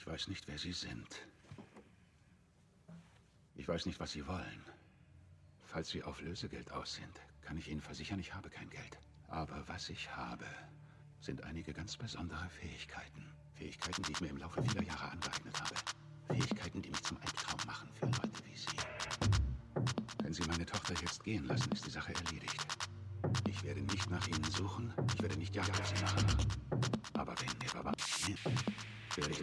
Ich weiß nicht, wer Sie sind. Ich weiß nicht, was Sie wollen. Falls Sie auf Lösegeld aus sind, kann ich Ihnen versichern, ich habe kein Geld. Aber was ich habe, sind einige ganz besondere Fähigkeiten. Fähigkeiten, die ich mir im Laufe vieler Jahre angeeignet habe. Fähigkeiten, die mich zum Albtraum machen für Leute wie Sie. Wenn Sie meine Tochter jetzt gehen lassen, ist die Sache erledigt. Ich werde nicht nach Ihnen suchen, ich werde nicht Jagd auf Sie machen. Aber wenn mir Baba werde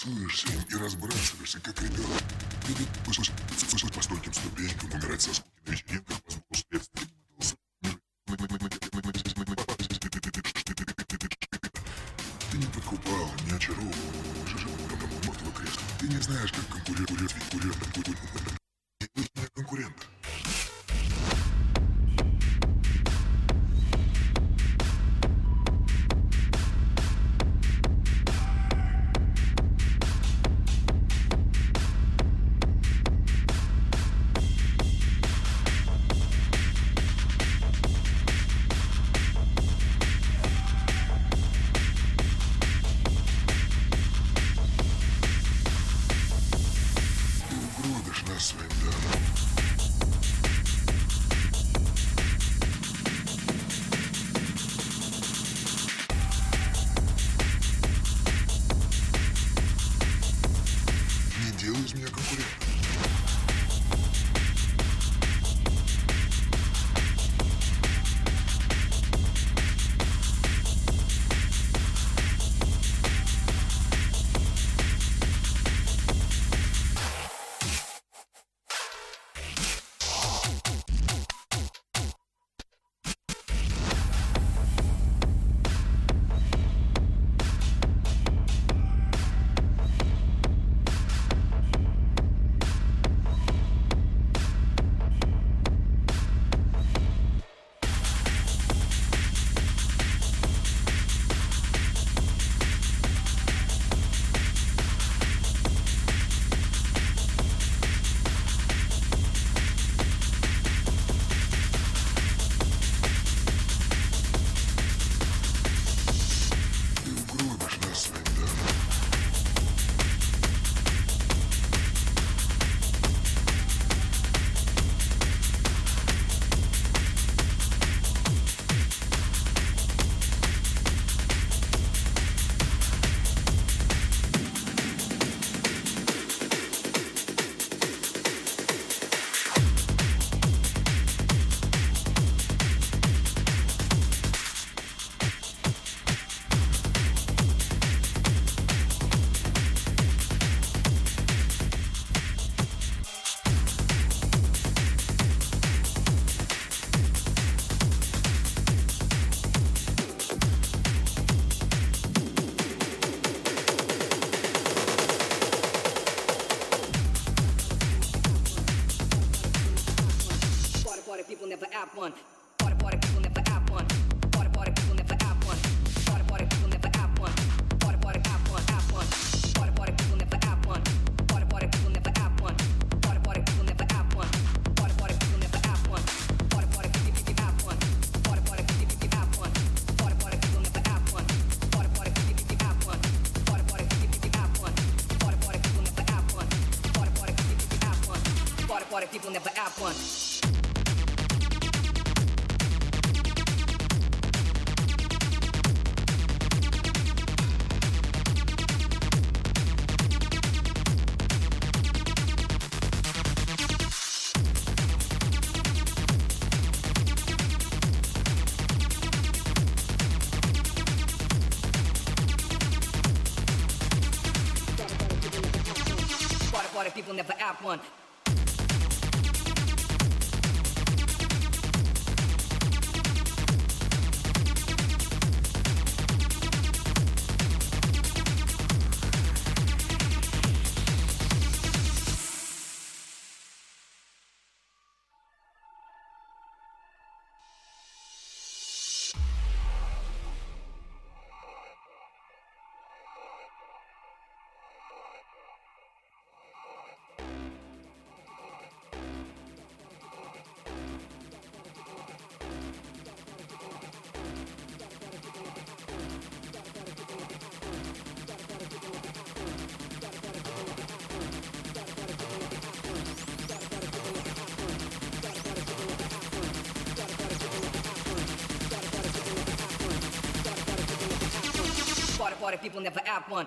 рисуешься им и разбрасываешься, как ребенок. Ты идешь по стольким ступенькам, one. people never act one.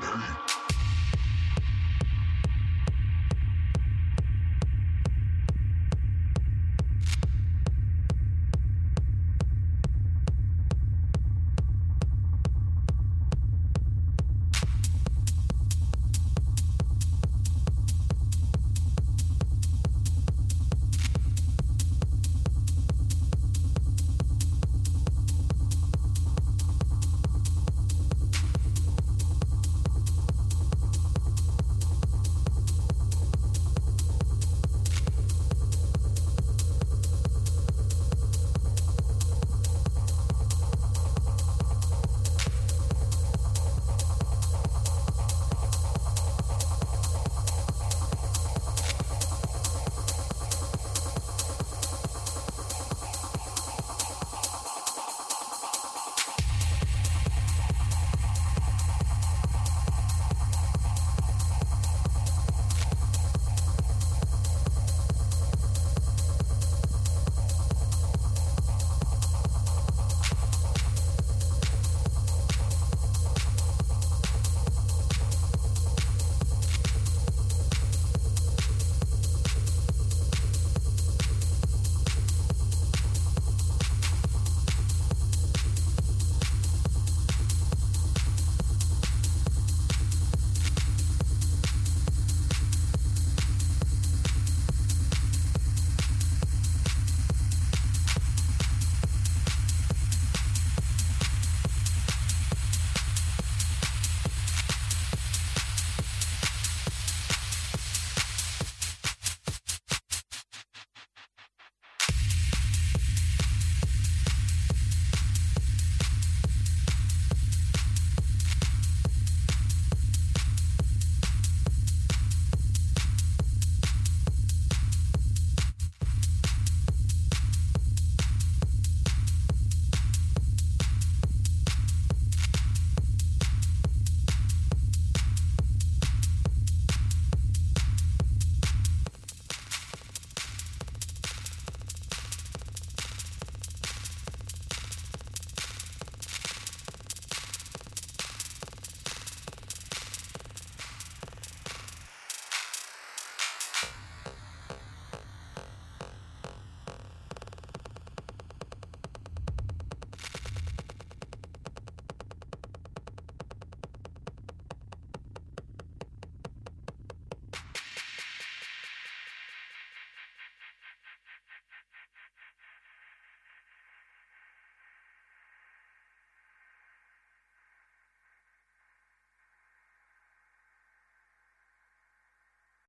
Tonight.